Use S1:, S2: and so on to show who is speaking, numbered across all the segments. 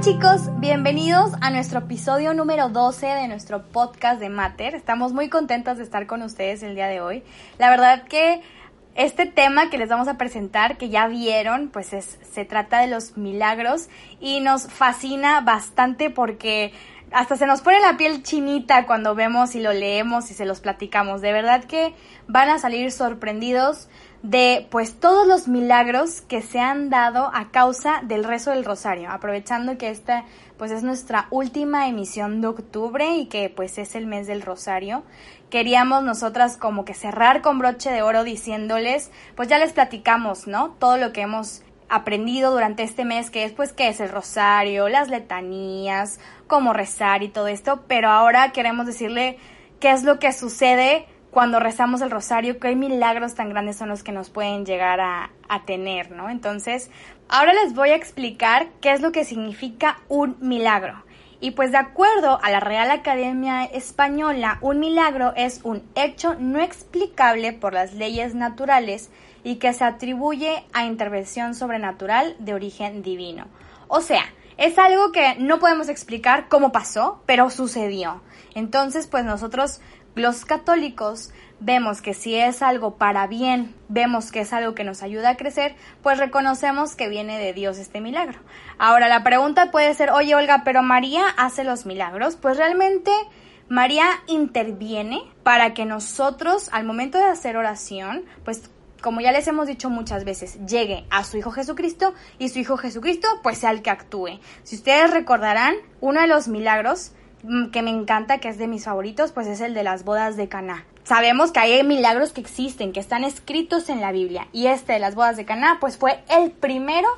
S1: Chicos, bienvenidos a nuestro episodio número 12 de nuestro podcast de Mater. Estamos muy contentos de estar con ustedes el día de hoy. La verdad que este tema que les vamos a presentar, que ya vieron, pues es, se trata de los milagros y nos fascina bastante porque hasta se nos pone la piel chinita cuando vemos y lo leemos y se los platicamos. De verdad que van a salir sorprendidos de pues todos los milagros que se han dado a causa del rezo del rosario, aprovechando que esta pues es nuestra última emisión de octubre y que pues es el mes del rosario. Queríamos nosotras como que cerrar con broche de oro diciéndoles, pues ya les platicamos, ¿no? Todo lo que hemos aprendido durante este mes, que es pues qué es el rosario, las letanías, cómo rezar y todo esto, pero ahora queremos decirle qué es lo que sucede cuando rezamos el rosario, qué milagros tan grandes son los que nos pueden llegar a, a, tener, ¿no? Entonces, ahora les voy a explicar qué es lo que significa un milagro. Y pues de acuerdo a la Real Academia Española, un milagro es un hecho no explicable por las leyes naturales y que se atribuye a intervención sobrenatural de origen divino. O sea, es algo que no podemos explicar cómo pasó, pero sucedió. Entonces, pues nosotros los católicos vemos que si es algo para bien, vemos que es algo que nos ayuda a crecer, pues reconocemos que viene de Dios este milagro. Ahora la pregunta puede ser, oye Olga, pero María hace los milagros. Pues realmente María interviene para que nosotros al momento de hacer oración, pues como ya les hemos dicho muchas veces, llegue a su Hijo Jesucristo y su Hijo Jesucristo pues sea el que actúe. Si ustedes recordarán, uno de los milagros Mm, que me encanta, que es de mis favoritos, pues es el de las bodas de Caná. Sabemos que hay milagros que existen, que están escritos en la Biblia, y este de las bodas de Caná, pues fue el primero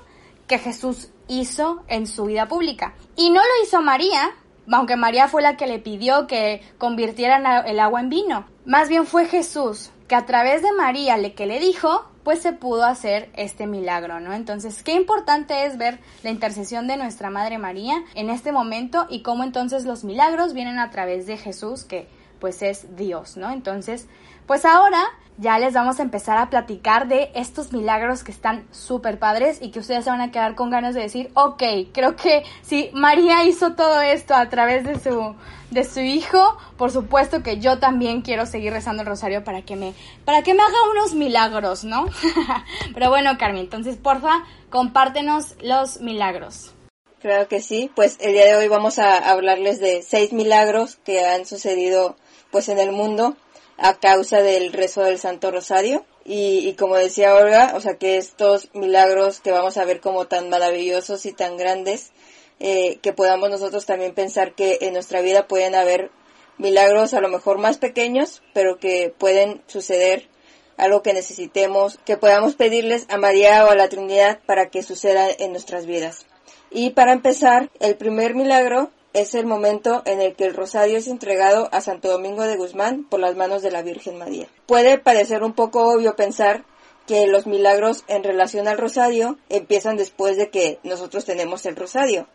S1: que Jesús hizo en su vida pública. Y no lo hizo María, aunque María fue la que le pidió que convirtieran el agua en vino. Más bien fue Jesús, que a través de María le que le dijo, pues se pudo hacer este milagro, ¿no? Entonces, qué importante es ver la intercesión de nuestra Madre María en este momento y cómo entonces los milagros vienen a través de Jesús, que pues es Dios, ¿no? Entonces, pues ahora ya les vamos a empezar a platicar de estos milagros que están súper padres y que ustedes se van a quedar con ganas de decir, ok, creo que si María hizo todo esto a través de su, de su hijo, por supuesto que yo también quiero seguir rezando el rosario para que me, para que me haga unos milagros, ¿no? Pero bueno, Carmen, entonces porfa, compártenos los milagros.
S2: Claro que sí, pues el día de hoy vamos a hablarles de seis milagros que han sucedido pues en el mundo a causa del rezo del Santo Rosario. Y, como decía Olga, o sea que estos milagros que vamos a ver como tan maravillosos y tan grandes, eh, que podamos nosotros también pensar que en nuestra vida pueden haber milagros a lo mejor más pequeños, pero que pueden suceder algo que necesitemos, que podamos pedirles a María o a la Trinidad para que suceda en nuestras vidas. Y para empezar, el primer milagro es el momento en el que el rosario es entregado a Santo Domingo de Guzmán por las manos de la Virgen María. Puede parecer un poco obvio pensar que los milagros en relación al rosario empiezan después de que nosotros tenemos el rosario.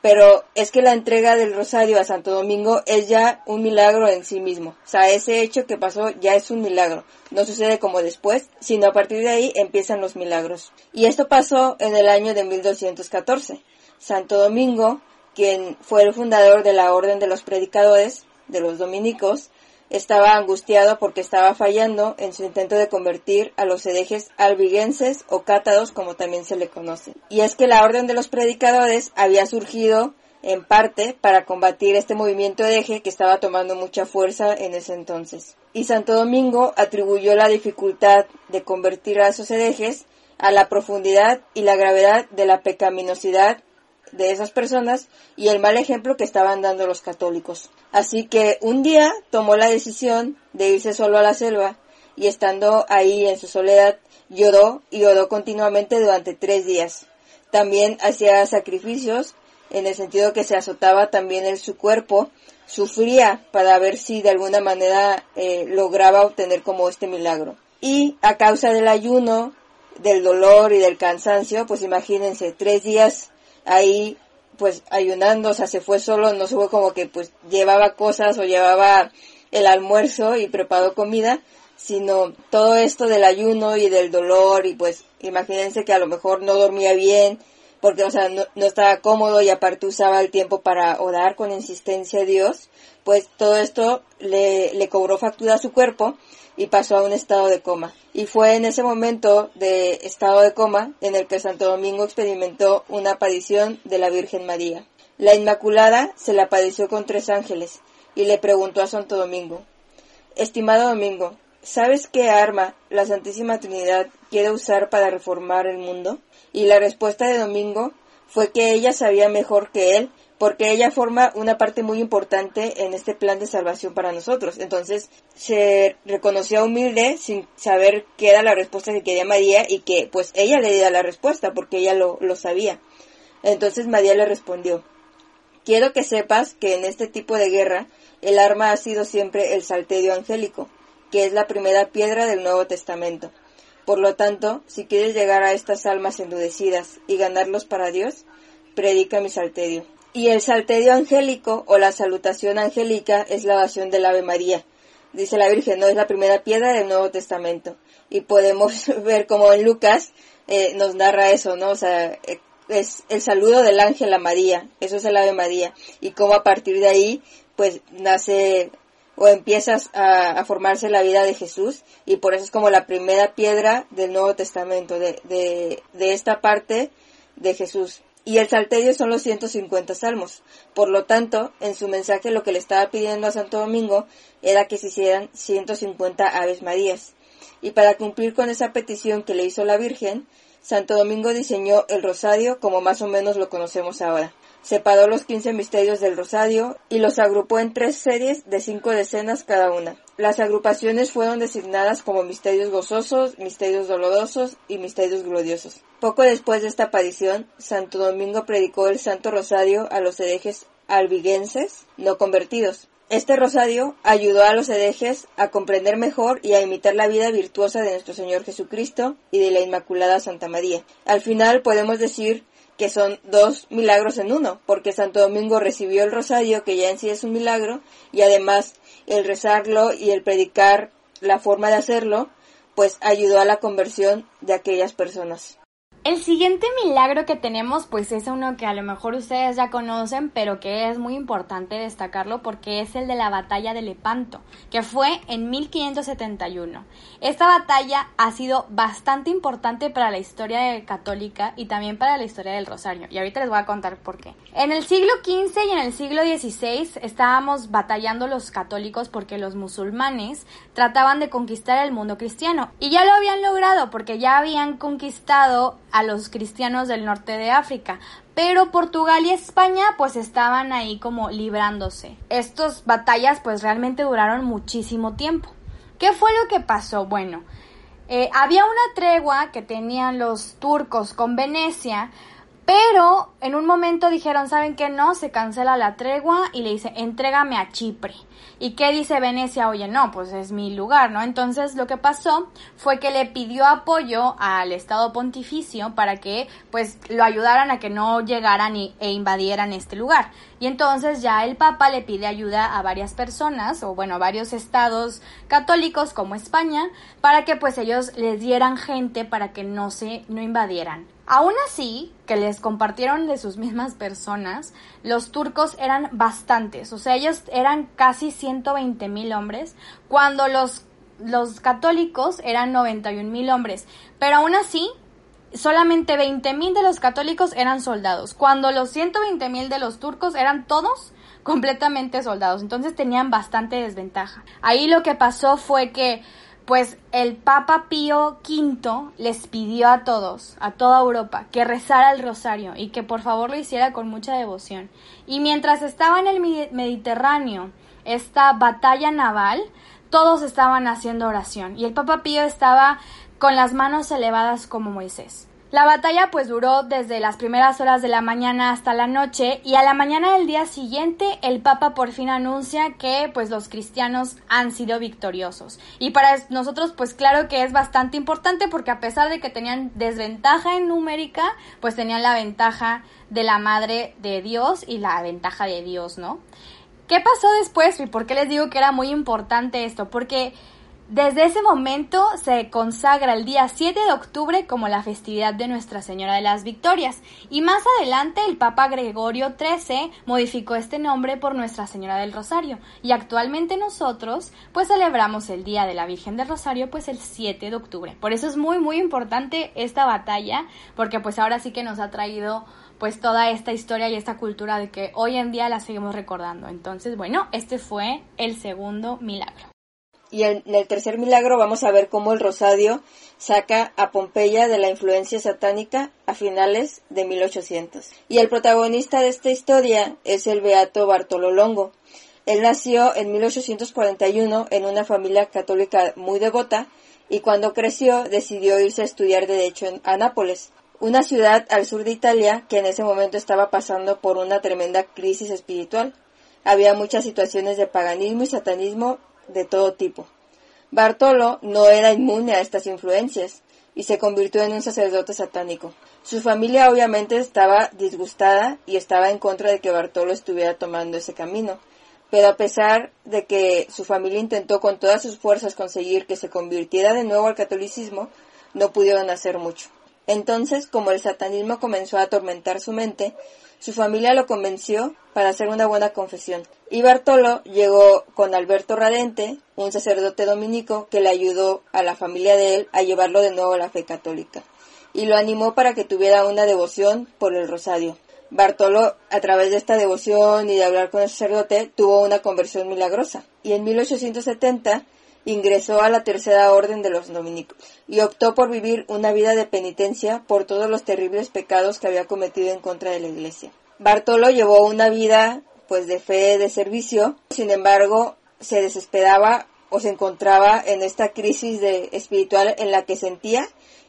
S2: Pero es que la entrega del rosario a Santo Domingo es ya un milagro en sí mismo. O sea, ese hecho que pasó ya es un milagro. No sucede como después, sino a partir de ahí empiezan los milagros. Y esto pasó en el año de 1214. Santo Domingo quien fue el fundador de la Orden de los Predicadores, de los dominicos, estaba angustiado porque estaba fallando en su intento de convertir a los herejes albiguenses o cátados como también se le conoce. Y es que la Orden de los Predicadores había surgido en parte para combatir este movimiento hereje que estaba tomando mucha fuerza en ese entonces. Y Santo Domingo atribuyó la dificultad de convertir a esos herejes a la profundidad y la gravedad de la pecaminosidad de esas personas y el mal ejemplo que estaban dando los católicos. Así que un día tomó la decisión de irse solo a la selva y estando ahí en su soledad lloró y lloró continuamente durante tres días. También hacía sacrificios en el sentido que se azotaba también en su cuerpo, sufría para ver si de alguna manera eh, lograba obtener como este milagro. Y a causa del ayuno, del dolor y del cansancio, pues imagínense, tres días ahí pues ayunando, o sea, se fue solo, no se fue como que pues llevaba cosas o llevaba el almuerzo y preparó comida, sino todo esto del ayuno y del dolor y pues imagínense que a lo mejor no dormía bien, porque, o sea, no, estaba cómodo y aparte usaba el tiempo para orar con insistencia a Dios, pues todo esto le, le cobró factura a su cuerpo y pasó a un estado de coma. Y fue en ese momento de estado de coma en el que Santo Domingo experimentó una aparición de la Virgen María. La Inmaculada se la apareció con tres ángeles y le preguntó a Santo Domingo, Estimado Domingo, ¿sabes qué arma la Santísima Trinidad quiere usar para reformar el mundo? Y la respuesta de Domingo fue que ella sabía mejor que él, porque ella forma una parte muy importante en este plan de salvación para nosotros. Entonces se reconoció humilde sin saber qué era la respuesta que quería María y que pues ella le diera la respuesta porque ella lo, lo sabía. Entonces María le respondió, quiero que sepas que en este tipo de guerra el arma ha sido siempre el salterio angélico, que es la primera piedra del Nuevo Testamento. Por lo tanto, si quieres llegar a estas almas endurecidas y ganarlos para Dios, predica mi salterio. Y el salterio angélico o la salutación angélica es la oración del Ave María. Dice la Virgen, no es la primera piedra del Nuevo Testamento. Y podemos ver como en Lucas eh, nos narra eso, ¿no? O sea, eh, es el saludo del ángel a María, eso es el Ave María. Y cómo a partir de ahí, pues nace o empiezas a, formarse la vida de Jesús y por eso es como la primera piedra del Nuevo Testamento, de, de, de esta parte de Jesús. Y el salterio son los 150 salmos. Por lo tanto, en su mensaje lo que le estaba pidiendo a Santo Domingo era que se hicieran 150 Aves Marías. Y para cumplir con esa petición que le hizo la Virgen, Santo Domingo diseñó el rosario como más o menos lo conocemos ahora separó los 15 misterios del rosario y los agrupó en tres series de cinco decenas cada una. Las agrupaciones fueron designadas como misterios gozosos, misterios dolorosos y misterios gloriosos. Poco después de esta aparición, Santo Domingo predicó el Santo Rosario a los herejes albiguenses no convertidos. Este rosario ayudó a los herejes a comprender mejor y a imitar la vida virtuosa de nuestro Señor Jesucristo y de la Inmaculada Santa María. Al final podemos decir que son dos milagros en uno, porque Santo Domingo recibió el rosario, que ya en sí es un milagro, y además el rezarlo y el predicar la forma de hacerlo, pues ayudó a la conversión de aquellas personas.
S1: El siguiente milagro que tenemos pues es uno que a lo mejor ustedes ya conocen, pero que es muy importante destacarlo porque es el de la batalla de Lepanto, que fue en 1571. Esta batalla ha sido bastante importante para la historia católica y también para la historia del Rosario, y ahorita les voy a contar por qué. En el siglo XV y en el siglo XVI estábamos batallando los católicos porque los musulmanes trataban de conquistar el mundo cristiano, y ya lo habían logrado porque ya habían conquistado a los cristianos del norte de África. Pero Portugal y España pues estaban ahí como librándose. Estas batallas pues realmente duraron muchísimo tiempo. ¿Qué fue lo que pasó? Bueno, eh, había una tregua que tenían los turcos con Venecia, pero en un momento dijeron, ¿saben qué? No, se cancela la tregua y le dice, entrégame a Chipre. ¿Y qué dice Venecia? Oye, no, pues es mi lugar, ¿no? Entonces lo que pasó fue que le pidió apoyo al Estado Pontificio para que pues lo ayudaran a que no llegaran e invadieran este lugar. Y entonces ya el Papa le pide ayuda a varias personas, o bueno, a varios estados católicos como España, para que pues ellos les dieran gente para que no se, no invadieran. Aún así, que les compartieron de sus mismas personas, los turcos eran bastantes, o sea, ellos eran casi 120 mil hombres, cuando los, los católicos eran 91 mil hombres, pero aún así, solamente 20 mil de los católicos eran soldados, cuando los 120 mil de los turcos eran todos completamente soldados, entonces tenían bastante desventaja. Ahí lo que pasó fue que pues el Papa Pío V les pidió a todos, a toda Europa, que rezara el rosario y que por favor lo hiciera con mucha devoción. Y mientras estaba en el Mediterráneo esta batalla naval, todos estaban haciendo oración y el Papa Pío estaba con las manos elevadas como Moisés. La batalla pues duró desde las primeras horas de la mañana hasta la noche y a la mañana del día siguiente el Papa por fin anuncia que pues los cristianos han sido victoriosos. Y para nosotros pues claro que es bastante importante porque a pesar de que tenían desventaja en numérica pues tenían la ventaja de la madre de Dios y la ventaja de Dios, ¿no? ¿Qué pasó después y por qué les digo que era muy importante esto? Porque desde ese momento se consagra el día 7 de octubre como la festividad de Nuestra Señora de las Victorias y más adelante el Papa Gregorio XIII modificó este nombre por Nuestra Señora del Rosario y actualmente nosotros pues celebramos el Día de la Virgen del Rosario pues el 7 de octubre. Por eso es muy muy importante esta batalla porque pues ahora sí que nos ha traído pues toda esta historia y esta cultura de que hoy en día la seguimos recordando. Entonces, bueno, este fue el segundo milagro.
S2: Y en el tercer milagro vamos a ver cómo el Rosario saca a Pompeya de la influencia satánica a finales de 1800. Y el protagonista de esta historia es el beato Bartolo Longo. Él nació en 1841 en una familia católica muy devota y cuando creció decidió irse a estudiar derecho a Nápoles, una ciudad al sur de Italia que en ese momento estaba pasando por una tremenda crisis espiritual. Había muchas situaciones de paganismo y satanismo de todo tipo. Bartolo no era inmune a estas influencias y se convirtió en un sacerdote satánico. Su familia obviamente estaba disgustada y estaba en contra de que Bartolo estuviera tomando ese camino, pero a pesar de que su familia intentó con todas sus fuerzas conseguir que se convirtiera de nuevo al catolicismo, no pudieron hacer mucho. Entonces, como el satanismo comenzó a atormentar su mente, su familia lo convenció para hacer una buena confesión. Y Bartolo llegó con Alberto Radente, un sacerdote dominico que le ayudó a la familia de él a llevarlo de nuevo a la fe católica. Y lo animó para que tuviera una devoción por el rosario. Bartolo, a través de esta devoción y de hablar con el sacerdote, tuvo una conversión milagrosa. Y en 1870 ingresó a la tercera orden de los dominicos y optó por vivir una vida de penitencia por todos los terribles pecados que había cometido en contra de la iglesia. Bartolo llevó una vida pues de fe, de servicio, sin embargo se desesperaba o se encontraba en esta crisis de espiritual en la que sentía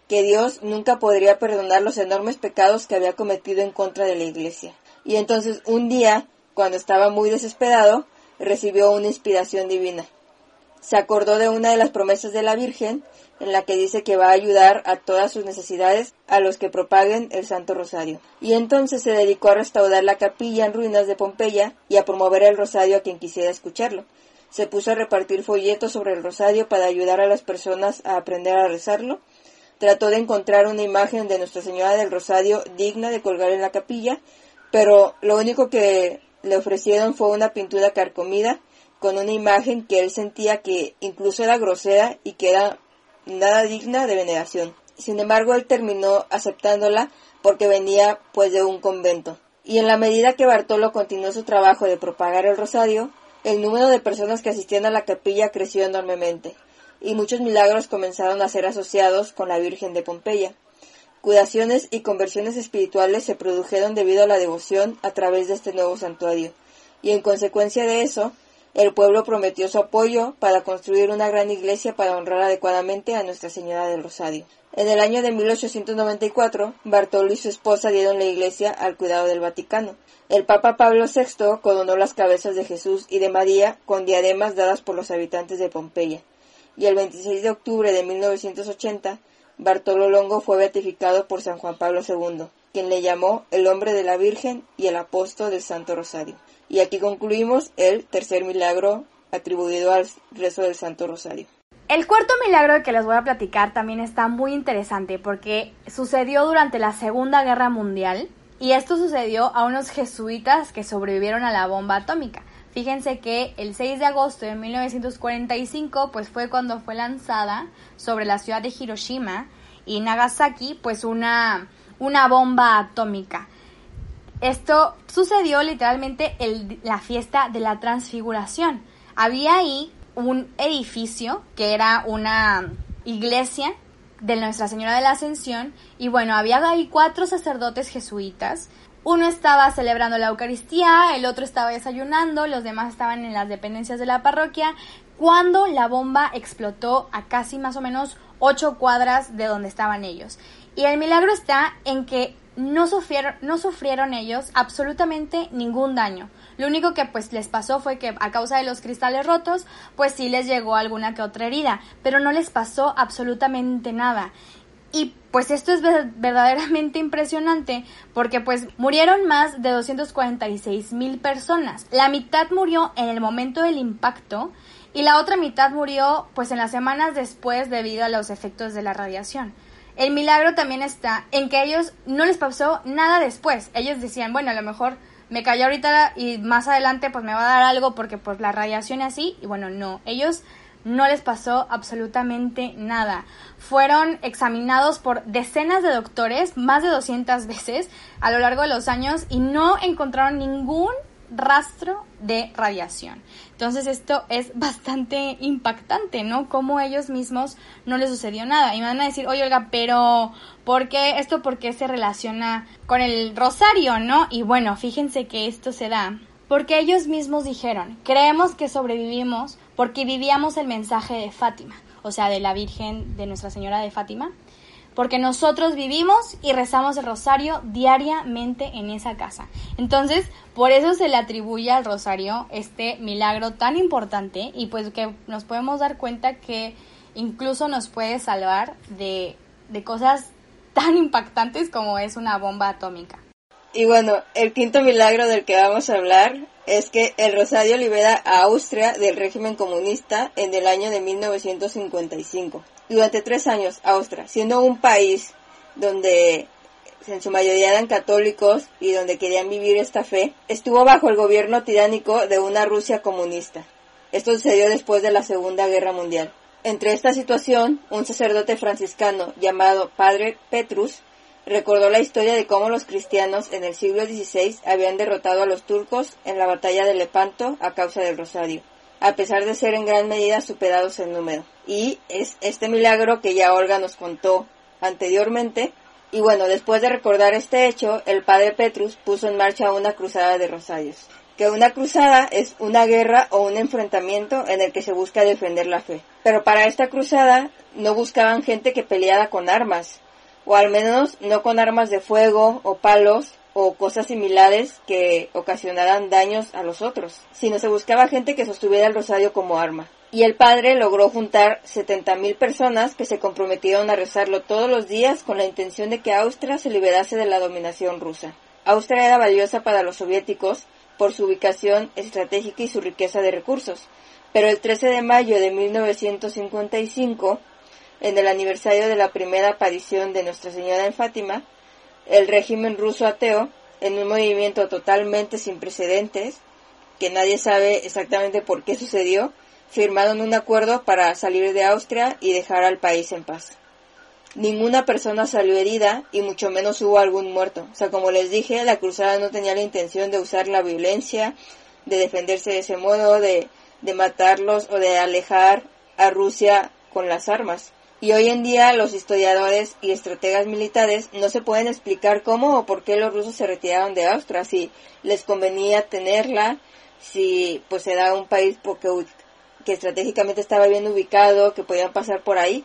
S2: que Dios nunca podría perdonar los enormes pecados que había cometido en contra de la iglesia. Y entonces un día, cuando estaba muy desesperado, recibió una inspiración divina se acordó de una de las promesas de la Virgen en la que dice que va a ayudar a todas sus necesidades a los que propaguen el Santo Rosario. Y entonces se dedicó a restaurar la capilla en ruinas de Pompeya y a promover el Rosario a quien quisiera escucharlo. Se puso a repartir folletos sobre el Rosario para ayudar a las personas a aprender a rezarlo. Trató de encontrar una imagen de Nuestra Señora del Rosario digna de colgar en la capilla, pero lo único que le ofrecieron fue una pintura carcomida con una imagen que él sentía que incluso era grosera y que era nada digna de veneración. Sin embargo, él terminó aceptándola porque venía pues de un convento. Y en la medida que Bartolo continuó su trabajo de propagar el rosario, el número de personas que asistían a la capilla creció enormemente, y muchos milagros comenzaron a ser asociados con la Virgen de Pompeya. Curaciones y conversiones espirituales se produjeron debido a la devoción a través de este nuevo santuario, y en consecuencia de eso, el pueblo prometió su apoyo para construir una gran iglesia para honrar adecuadamente a Nuestra Señora del Rosario. En el año de 1894, Bartolo y su esposa dieron la iglesia al cuidado del Vaticano. El Papa Pablo VI coronó las cabezas de Jesús y de María con diademas dadas por los habitantes de Pompeya. Y el 26 de octubre de 1980, Bartolo Longo fue beatificado por San Juan Pablo II, quien le llamó el hombre de la Virgen y el apóstol del Santo Rosario. Y aquí concluimos el tercer milagro atribuido al rezo del Santo Rosario.
S1: El cuarto milagro que les voy a platicar también está muy interesante porque sucedió durante la Segunda Guerra Mundial y esto sucedió a unos jesuitas que sobrevivieron a la bomba atómica. Fíjense que el 6 de agosto de 1945 pues fue cuando fue lanzada sobre la ciudad de Hiroshima y Nagasaki pues una, una bomba atómica. Esto sucedió literalmente en la fiesta de la transfiguración. Había ahí un edificio que era una iglesia de Nuestra Señora de la Ascensión y bueno, había ahí cuatro sacerdotes jesuitas. Uno estaba celebrando la Eucaristía, el otro estaba desayunando, los demás estaban en las dependencias de la parroquia, cuando la bomba explotó a casi más o menos ocho cuadras de donde estaban ellos. Y el milagro está en que no sufrieron, no sufrieron ellos absolutamente ningún daño. Lo único que pues les pasó fue que a causa de los cristales rotos, pues sí les llegó alguna que otra herida, pero no les pasó absolutamente nada. Y pues esto es verdaderamente impresionante porque pues murieron más de 246 mil personas. La mitad murió en el momento del impacto y la otra mitad murió pues en las semanas después debido a los efectos de la radiación. El milagro también está en que ellos no les pasó nada después. Ellos decían, bueno, a lo mejor me cayó ahorita y más adelante pues me va a dar algo porque pues la radiación así. Y bueno, no, ellos no les pasó absolutamente nada. Fueron examinados por decenas de doctores, más de 200 veces a lo largo de los años y no encontraron ningún rastro de radiación. Entonces esto es bastante impactante, ¿no? Como ellos mismos no les sucedió nada. Y me van a decir, oye Olga, pero ¿por qué esto por qué se relaciona con el rosario, no? Y bueno, fíjense que esto se da porque ellos mismos dijeron, creemos que sobrevivimos porque vivíamos el mensaje de Fátima, o sea, de la Virgen de Nuestra Señora de Fátima, porque nosotros vivimos y rezamos el rosario diariamente en esa casa. Entonces, por eso se le atribuye al rosario este milagro tan importante y pues que nos podemos dar cuenta que incluso nos puede salvar de, de cosas tan impactantes como es una bomba atómica.
S2: Y bueno, el quinto milagro del que vamos a hablar es que el Rosario libera a Austria del régimen comunista en el año de 1955. Durante tres años, Austria, siendo un país donde en su mayoría eran católicos y donde querían vivir esta fe, estuvo bajo el gobierno tiránico de una Rusia comunista. Esto sucedió después de la Segunda Guerra Mundial. Entre esta situación, un sacerdote franciscano llamado Padre Petrus recordó la historia de cómo los cristianos en el siglo XVI habían derrotado a los turcos en la batalla de Lepanto a causa del rosario, a pesar de ser en gran medida superados en número. Y es este milagro que ya Olga nos contó anteriormente. Y bueno, después de recordar este hecho, el padre Petrus puso en marcha una cruzada de rosarios. Que una cruzada es una guerra o un enfrentamiento en el que se busca defender la fe. Pero para esta cruzada no buscaban gente que peleara con armas, o al menos no con armas de fuego o palos o cosas similares que ocasionaran daños a los otros, sino se buscaba gente que sostuviera el rosario como arma. Y el padre logró juntar 70.000 personas que se comprometieron a rezarlo todos los días con la intención de que Austria se liberase de la dominación rusa. Austria era valiosa para los soviéticos por su ubicación estratégica y su riqueza de recursos, pero el 13 de mayo de 1955 en el aniversario de la primera aparición de Nuestra Señora en Fátima, el régimen ruso ateo, en un movimiento totalmente sin precedentes, que nadie sabe exactamente por qué sucedió, firmaron un acuerdo para salir de Austria y dejar al país en paz. Ninguna persona salió herida y mucho menos hubo algún muerto. O sea, como les dije, la cruzada no tenía la intención de usar la violencia, de defenderse de ese modo, de, de matarlos o de alejar a Rusia con las armas. Y hoy en día los historiadores y estrategas militares no se pueden explicar cómo o por qué los rusos se retiraron de Austria, si les convenía tenerla, si pues era un país porque, que estratégicamente estaba bien ubicado, que podían pasar por ahí.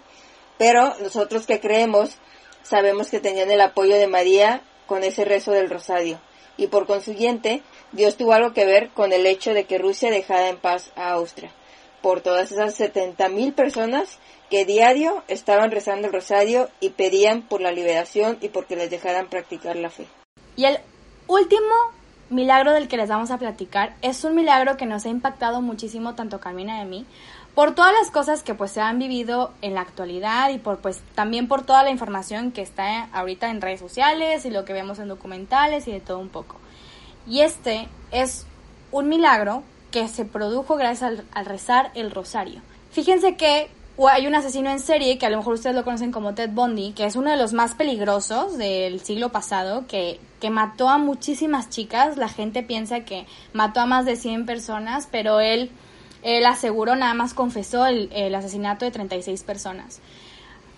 S2: Pero nosotros que creemos sabemos que tenían el apoyo de María con ese rezo del rosario. Y por consiguiente, Dios tuvo algo que ver con el hecho de que Rusia dejara en paz a Austria. Por todas esas 70.000 personas que diario estaban rezando el rosario y pedían por la liberación y porque les dejaran practicar la fe.
S1: Y el último milagro del que les vamos a platicar es un milagro que nos ha impactado muchísimo tanto Carmina y a mí por todas las cosas que pues se han vivido en la actualidad y por pues también por toda la información que está ahorita en redes sociales y lo que vemos en documentales y de todo un poco. Y este es un milagro que se produjo gracias al rezar el rosario. Fíjense que o hay un asesino en serie que a lo mejor ustedes lo conocen como Ted Bundy, que es uno de los más peligrosos del siglo pasado, que, que mató a muchísimas chicas. La gente piensa que mató a más de 100 personas, pero él él aseguró, nada más confesó el, el asesinato de 36 personas.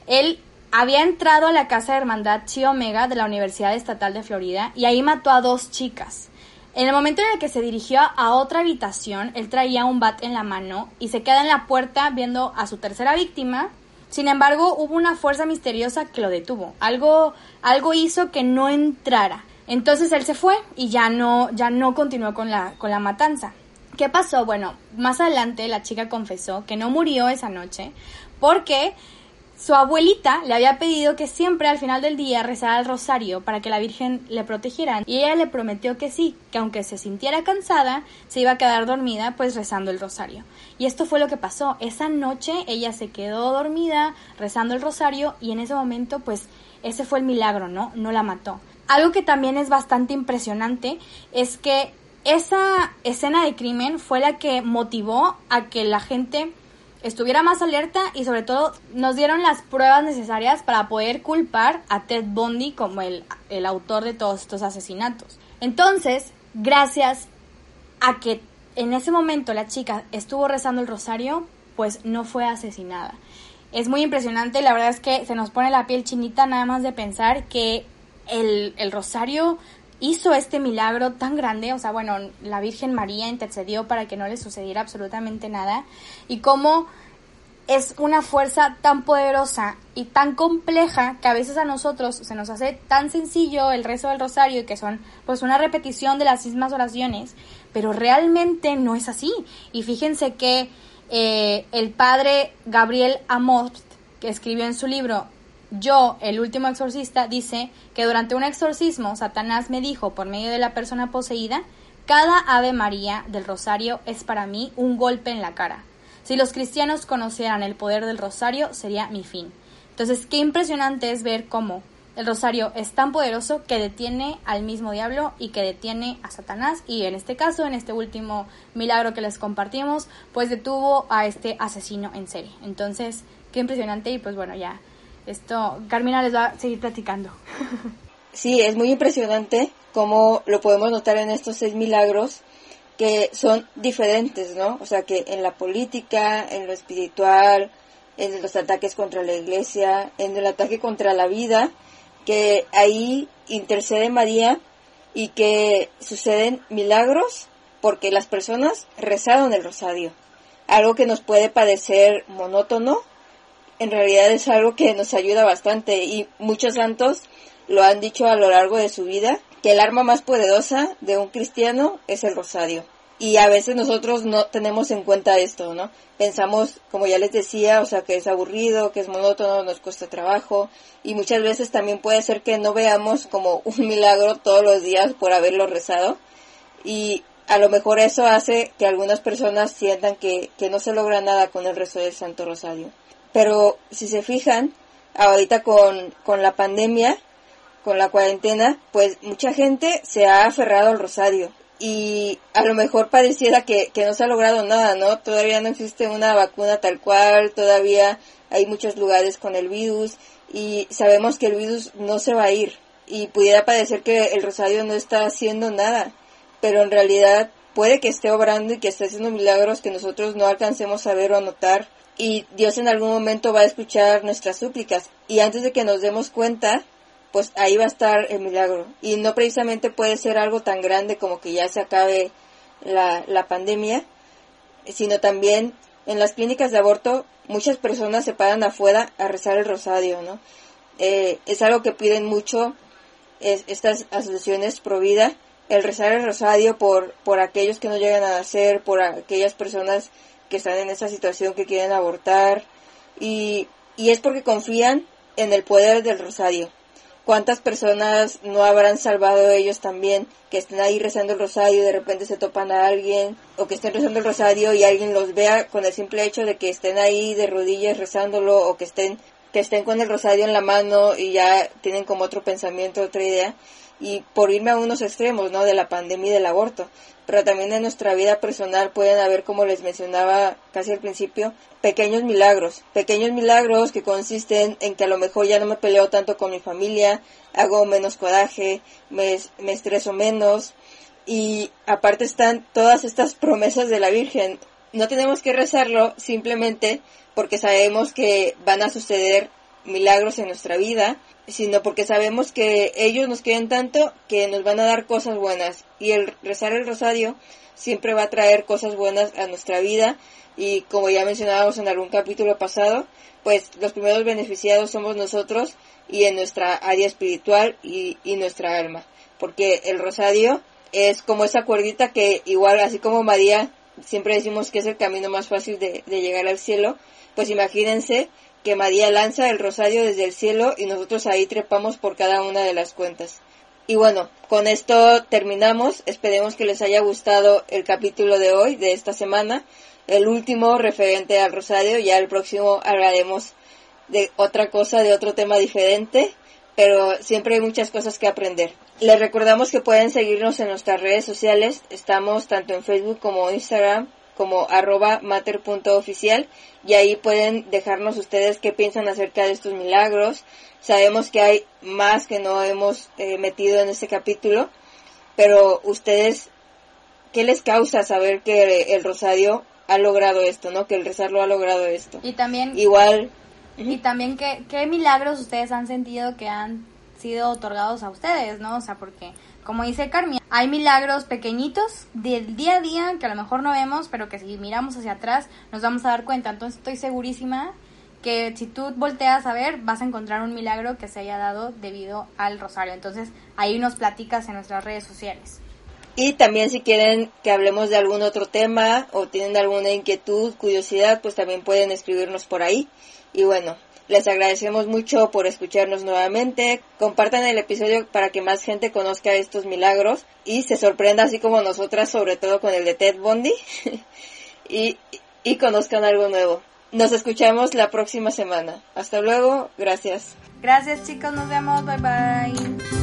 S1: Él había entrado a la casa de hermandad Chi Omega de la Universidad Estatal de Florida y ahí mató a dos chicas. En el momento en el que se dirigió a otra habitación, él traía un bat en la mano y se queda en la puerta viendo a su tercera víctima. Sin embargo, hubo una fuerza misteriosa que lo detuvo. Algo, algo hizo que no entrara. Entonces él se fue y ya no, ya no continuó con la, con la matanza. ¿Qué pasó? Bueno, más adelante la chica confesó que no murió esa noche porque su abuelita le había pedido que siempre al final del día rezara el rosario para que la Virgen le protegiera y ella le prometió que sí, que aunque se sintiera cansada, se iba a quedar dormida pues rezando el rosario. Y esto fue lo que pasó. Esa noche ella se quedó dormida rezando el rosario y en ese momento pues ese fue el milagro, ¿no? No la mató. Algo que también es bastante impresionante es que esa escena de crimen fue la que motivó a que la gente estuviera más alerta y sobre todo nos dieron las pruebas necesarias para poder culpar a Ted Bundy como el, el autor de todos estos asesinatos. Entonces, gracias a que en ese momento la chica estuvo rezando el rosario, pues no fue asesinada. Es muy impresionante, la verdad es que se nos pone la piel chinita nada más de pensar que el, el rosario hizo este milagro tan grande, o sea, bueno, la Virgen María intercedió para que no le sucediera absolutamente nada, y cómo es una fuerza tan poderosa y tan compleja que a veces a nosotros se nos hace tan sencillo el rezo del rosario y que son pues una repetición de las mismas oraciones, pero realmente no es así. Y fíjense que eh, el padre Gabriel Amort, que escribió en su libro yo, el último exorcista, dice que durante un exorcismo Satanás me dijo por medio de la persona poseída, cada Ave María del Rosario es para mí un golpe en la cara. Si los cristianos conocieran el poder del Rosario, sería mi fin. Entonces, qué impresionante es ver cómo el Rosario es tan poderoso que detiene al mismo diablo y que detiene a Satanás y en este caso, en este último milagro que les compartimos, pues detuvo a este asesino en serie. Entonces, qué impresionante y pues bueno, ya esto, Carmina les va a seguir platicando.
S2: Sí, es muy impresionante cómo lo podemos notar en estos seis milagros que son diferentes, ¿no? O sea, que en la política, en lo espiritual, en los ataques contra la iglesia, en el ataque contra la vida, que ahí intercede María y que suceden milagros porque las personas rezaron el rosario. Algo que nos puede parecer monótono, en realidad es algo que nos ayuda bastante y muchos santos lo han dicho a lo largo de su vida, que el arma más poderosa de un cristiano es el rosario. Y a veces nosotros no tenemos en cuenta esto, ¿no? Pensamos, como ya les decía, o sea, que es aburrido, que es monótono, nos cuesta trabajo y muchas veces también puede ser que no veamos como un milagro todos los días por haberlo rezado y a lo mejor eso hace que algunas personas sientan que, que no se logra nada con el rezo del Santo Rosario. Pero si se fijan, ahorita con, con la pandemia, con la cuarentena, pues mucha gente se ha aferrado al rosario. Y a lo mejor pareciera que, que, no se ha logrado nada, ¿no? Todavía no existe una vacuna tal cual, todavía hay muchos lugares con el virus y sabemos que el virus no se va a ir. Y pudiera parecer que el rosario no está haciendo nada, pero en realidad puede que esté obrando y que esté haciendo milagros que nosotros no alcancemos a ver o a notar y Dios en algún momento va a escuchar nuestras súplicas y antes de que nos demos cuenta, pues ahí va a estar el milagro. Y no precisamente puede ser algo tan grande como que ya se acabe la, la pandemia, sino también en las clínicas de aborto muchas personas se paran afuera a rezar el rosario, ¿no? Eh, es algo que piden mucho es, estas asociaciones pro vida, el rezar el rosario por, por aquellos que no llegan a nacer, por aquellas personas que están en esa situación, que quieren abortar, y, y es porque confían en el poder del rosario. ¿Cuántas personas no habrán salvado ellos también? Que estén ahí rezando el rosario y de repente se topan a alguien, o que estén rezando el rosario y alguien los vea con el simple hecho de que estén ahí de rodillas rezándolo, o que estén, que estén con el rosario en la mano y ya tienen como otro pensamiento, otra idea. Y por irme a unos extremos, ¿no? De la pandemia y del aborto pero también en nuestra vida personal pueden haber, como les mencionaba casi al principio, pequeños milagros, pequeños milagros que consisten en que a lo mejor ya no me peleo tanto con mi familia, hago menos coraje, me, me estreso menos y aparte están todas estas promesas de la Virgen. no tenemos que rezarlo simplemente porque sabemos que van a suceder milagros en nuestra vida, sino porque sabemos que ellos nos quieren tanto que nos van a dar cosas buenas. Y el rezar el rosario siempre va a traer cosas buenas a nuestra vida. Y como ya mencionábamos en algún capítulo pasado, pues los primeros beneficiados somos nosotros y en nuestra área espiritual y, y nuestra alma. Porque el rosario es como esa cuerdita que igual, así como María, siempre decimos que es el camino más fácil de, de llegar al cielo, pues imagínense que María lanza el rosario desde el cielo y nosotros ahí trepamos por cada una de las cuentas. Y bueno, con esto terminamos. Esperemos que les haya gustado el capítulo de hoy, de esta semana, el último referente al rosario. Ya el próximo hablaremos de otra cosa, de otro tema diferente, pero siempre hay muchas cosas que aprender. Les recordamos que pueden seguirnos en nuestras redes sociales. Estamos tanto en Facebook como Instagram como arroba mater.oficial y ahí pueden dejarnos ustedes qué piensan acerca de estos milagros. Sabemos que hay más que no hemos eh, metido en este capítulo, pero ustedes, ¿qué les causa saber que el rosario ha logrado esto, no? Que el rezarlo ha logrado esto.
S1: Y también...
S2: Igual...
S1: Y también qué, qué milagros ustedes han sentido que han sido otorgados a ustedes, ¿no? O sea, porque como dice Carmen, hay milagros pequeñitos del día a día que a lo mejor no vemos, pero que si miramos hacia atrás nos vamos a dar cuenta. Entonces estoy segurísima que si tú volteas a ver, vas a encontrar un milagro que se haya dado debido al rosario. Entonces ahí nos platicas en nuestras redes sociales.
S2: Y también si quieren que hablemos de algún otro tema o tienen alguna inquietud, curiosidad, pues también pueden escribirnos por ahí. Y bueno, les agradecemos mucho por escucharnos nuevamente. Compartan el episodio para que más gente conozca estos milagros y se sorprenda así como nosotras, sobre todo con el de Ted Bundy, y, y conozcan algo nuevo. Nos escuchamos la próxima semana. Hasta luego, gracias.
S1: Gracias chicos, nos vemos, bye bye.